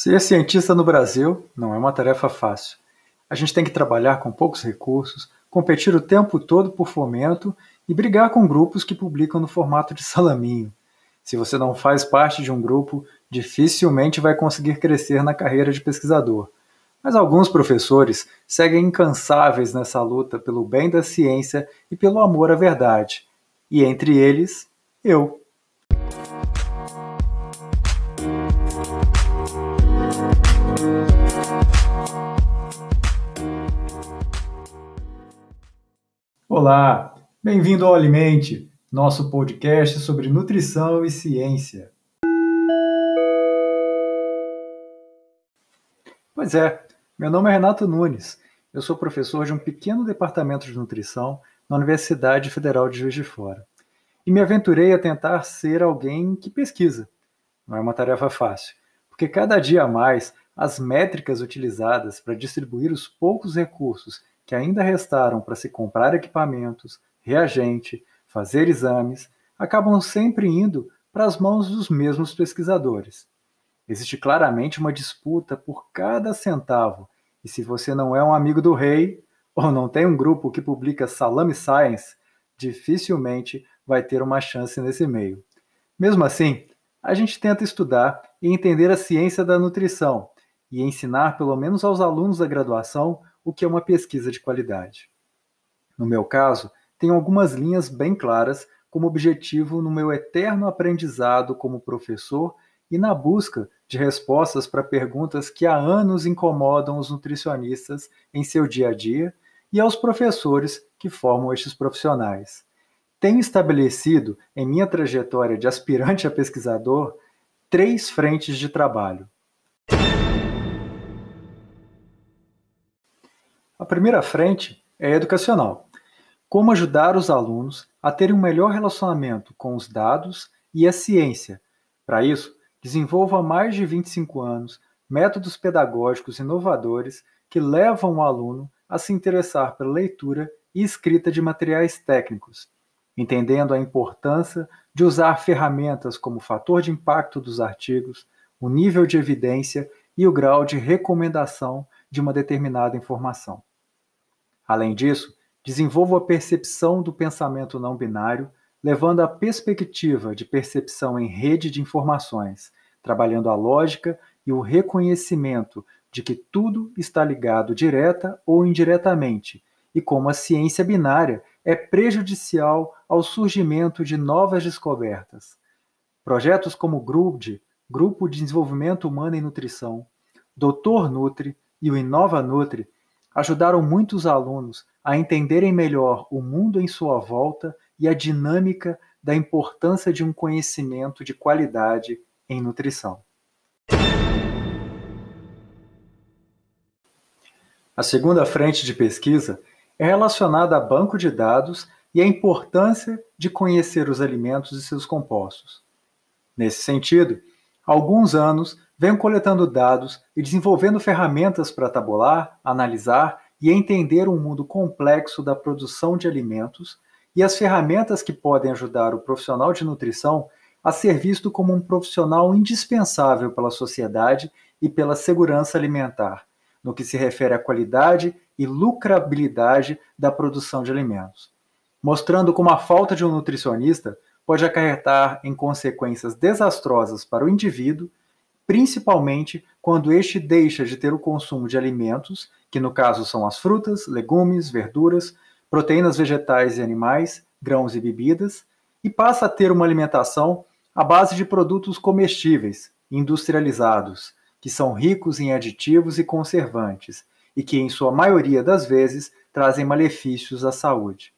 Ser cientista no Brasil não é uma tarefa fácil. A gente tem que trabalhar com poucos recursos, competir o tempo todo por fomento e brigar com grupos que publicam no formato de salaminho. Se você não faz parte de um grupo, dificilmente vai conseguir crescer na carreira de pesquisador. Mas alguns professores seguem incansáveis nessa luta pelo bem da ciência e pelo amor à verdade. E entre eles, eu. Olá, bem-vindo ao Alimente, nosso podcast sobre nutrição e ciência. Pois é, meu nome é Renato Nunes. Eu sou professor de um pequeno departamento de nutrição na Universidade Federal de Juiz de Fora. E me aventurei a tentar ser alguém que pesquisa. Não é uma tarefa fácil, porque cada dia a mais as métricas utilizadas para distribuir os poucos recursos que ainda restaram para se comprar equipamentos, reagente, fazer exames, acabam sempre indo para as mãos dos mesmos pesquisadores. Existe claramente uma disputa por cada centavo, e se você não é um amigo do rei, ou não tem um grupo que publica Salame Science, dificilmente vai ter uma chance nesse meio. Mesmo assim, a gente tenta estudar e entender a ciência da nutrição e ensinar, pelo menos aos alunos da graduação, o que é uma pesquisa de qualidade. No meu caso, tenho algumas linhas bem claras como objetivo no meu eterno aprendizado como professor e na busca de respostas para perguntas que há anos incomodam os nutricionistas em seu dia a dia e aos professores que formam estes profissionais. Tenho estabelecido, em minha trajetória de aspirante a pesquisador, três frentes de trabalho. Primeira frente é educacional. Como ajudar os alunos a terem um melhor relacionamento com os dados e a ciência. Para isso, desenvolvo há mais de 25 anos métodos pedagógicos inovadores que levam o aluno a se interessar pela leitura e escrita de materiais técnicos, entendendo a importância de usar ferramentas como o fator de impacto dos artigos, o nível de evidência e o grau de recomendação de uma determinada informação. Além disso, desenvolvo a percepção do pensamento não binário, levando à perspectiva de percepção em rede de informações, trabalhando a lógica e o reconhecimento de que tudo está ligado direta ou indiretamente, e como a ciência binária é prejudicial ao surgimento de novas descobertas. Projetos como GRUD, Grupo de Desenvolvimento Humano em Nutrição, Doutor Nutri e o Inova Nutri ajudaram muitos alunos a entenderem melhor o mundo em sua volta e a dinâmica da importância de um conhecimento de qualidade em nutrição. A segunda frente de pesquisa é relacionada a banco de dados e a importância de conhecer os alimentos e seus compostos. Nesse sentido, há alguns anos venho coletando dados e desenvolvendo ferramentas para tabular, analisar e entender um mundo complexo da produção de alimentos e as ferramentas que podem ajudar o profissional de nutrição a ser visto como um profissional indispensável pela sociedade e pela segurança alimentar, no que se refere à qualidade e lucrabilidade da produção de alimentos, mostrando como a falta de um nutricionista pode acarretar em consequências desastrosas para o indivíduo principalmente quando este deixa de ter o consumo de alimentos, que no caso são as frutas, legumes, verduras, proteínas vegetais e animais, grãos e bebidas, e passa a ter uma alimentação à base de produtos comestíveis, industrializados, que são ricos em aditivos e conservantes, e que, em sua maioria das vezes, trazem malefícios à saúde.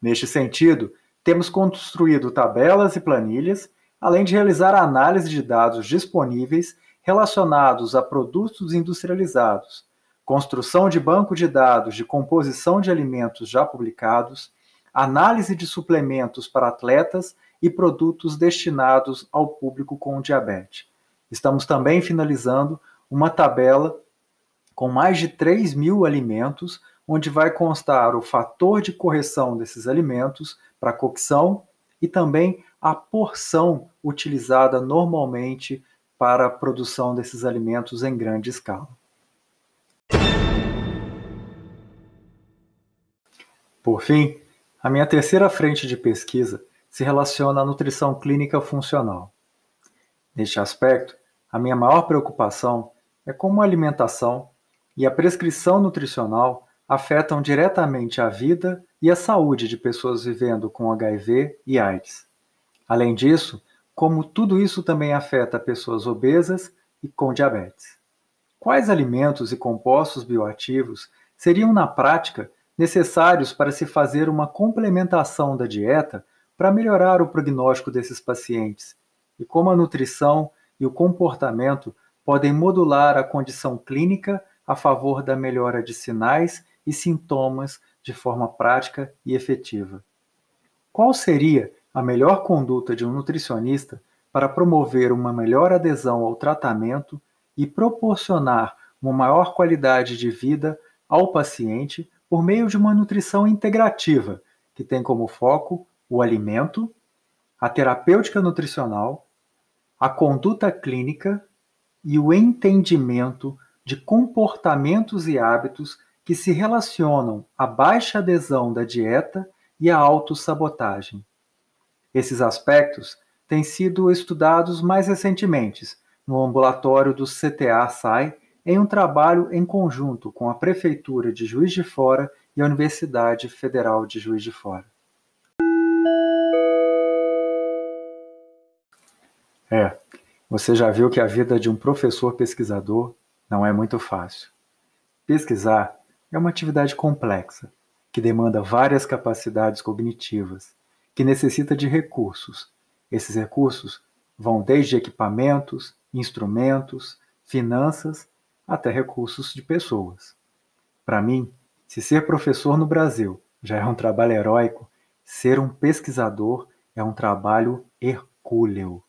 Neste sentido, temos construído tabelas e planilhas além de realizar análise de dados disponíveis relacionados a produtos industrializados, construção de banco de dados de composição de alimentos já publicados, análise de suplementos para atletas e produtos destinados ao público com diabetes. Estamos também finalizando uma tabela com mais de 3 mil alimentos, onde vai constar o fator de correção desses alimentos para cocção e também a porção utilizada normalmente para a produção desses alimentos em grande escala. Por fim, a minha terceira frente de pesquisa se relaciona à nutrição clínica funcional. Neste aspecto, a minha maior preocupação é como a alimentação e a prescrição nutricional afetam diretamente a vida e a saúde de pessoas vivendo com HIV e AIDS. Além disso, como tudo isso também afeta pessoas obesas e com diabetes. Quais alimentos e compostos bioativos seriam, na prática, necessários para se fazer uma complementação da dieta para melhorar o prognóstico desses pacientes e como a nutrição e o comportamento podem modular a condição clínica a favor da melhora de sinais e sintomas de forma prática e efetiva. Qual seria a melhor conduta de um nutricionista para promover uma melhor adesão ao tratamento e proporcionar uma maior qualidade de vida ao paciente por meio de uma nutrição integrativa, que tem como foco o alimento, a terapêutica nutricional, a conduta clínica e o entendimento de comportamentos e hábitos que se relacionam à baixa adesão da dieta e à autossabotagem. Esses aspectos têm sido estudados mais recentemente no ambulatório do CTA-SAI em um trabalho em conjunto com a Prefeitura de Juiz de Fora e a Universidade Federal de Juiz de Fora. É, você já viu que a vida de um professor pesquisador não é muito fácil. Pesquisar é uma atividade complexa, que demanda várias capacidades cognitivas, que necessita de recursos. Esses recursos vão desde equipamentos, instrumentos, finanças até recursos de pessoas. Para mim, se ser professor no Brasil já é um trabalho heróico, ser um pesquisador é um trabalho hercúleo.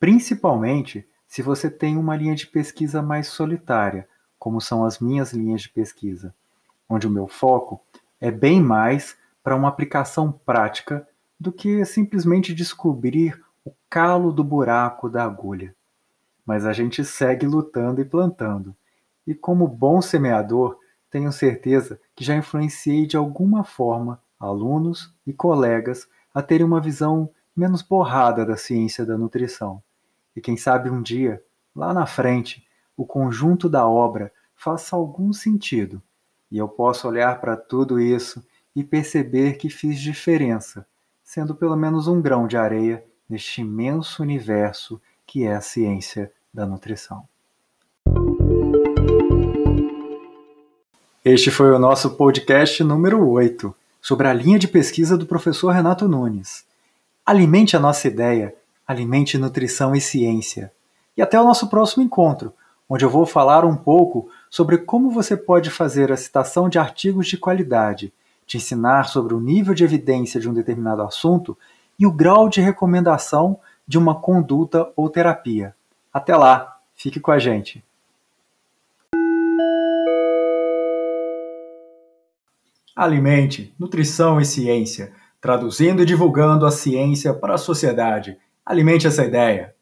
Principalmente se você tem uma linha de pesquisa mais solitária, como são as minhas linhas de pesquisa, onde o meu foco é bem mais para uma aplicação prática do que simplesmente descobrir o calo do buraco da agulha mas a gente segue lutando e plantando. E como bom semeador, tenho certeza que já influenciei de alguma forma alunos e colegas a terem uma visão menos borrada da ciência da nutrição. E quem sabe um dia, lá na frente, o conjunto da obra faça algum sentido e eu possa olhar para tudo isso e perceber que fiz diferença, sendo pelo menos um grão de areia neste imenso universo que é a ciência da nutrição. Este foi o nosso podcast número 8, sobre a linha de pesquisa do professor Renato Nunes. Alimente a nossa ideia, alimente nutrição e ciência. E até o nosso próximo encontro, onde eu vou falar um pouco sobre como você pode fazer a citação de artigos de qualidade, te ensinar sobre o nível de evidência de um determinado assunto e o grau de recomendação de uma conduta ou terapia. Até lá, fique com a gente. Alimente, nutrição e ciência, traduzindo e divulgando a ciência para a sociedade. Alimente essa ideia.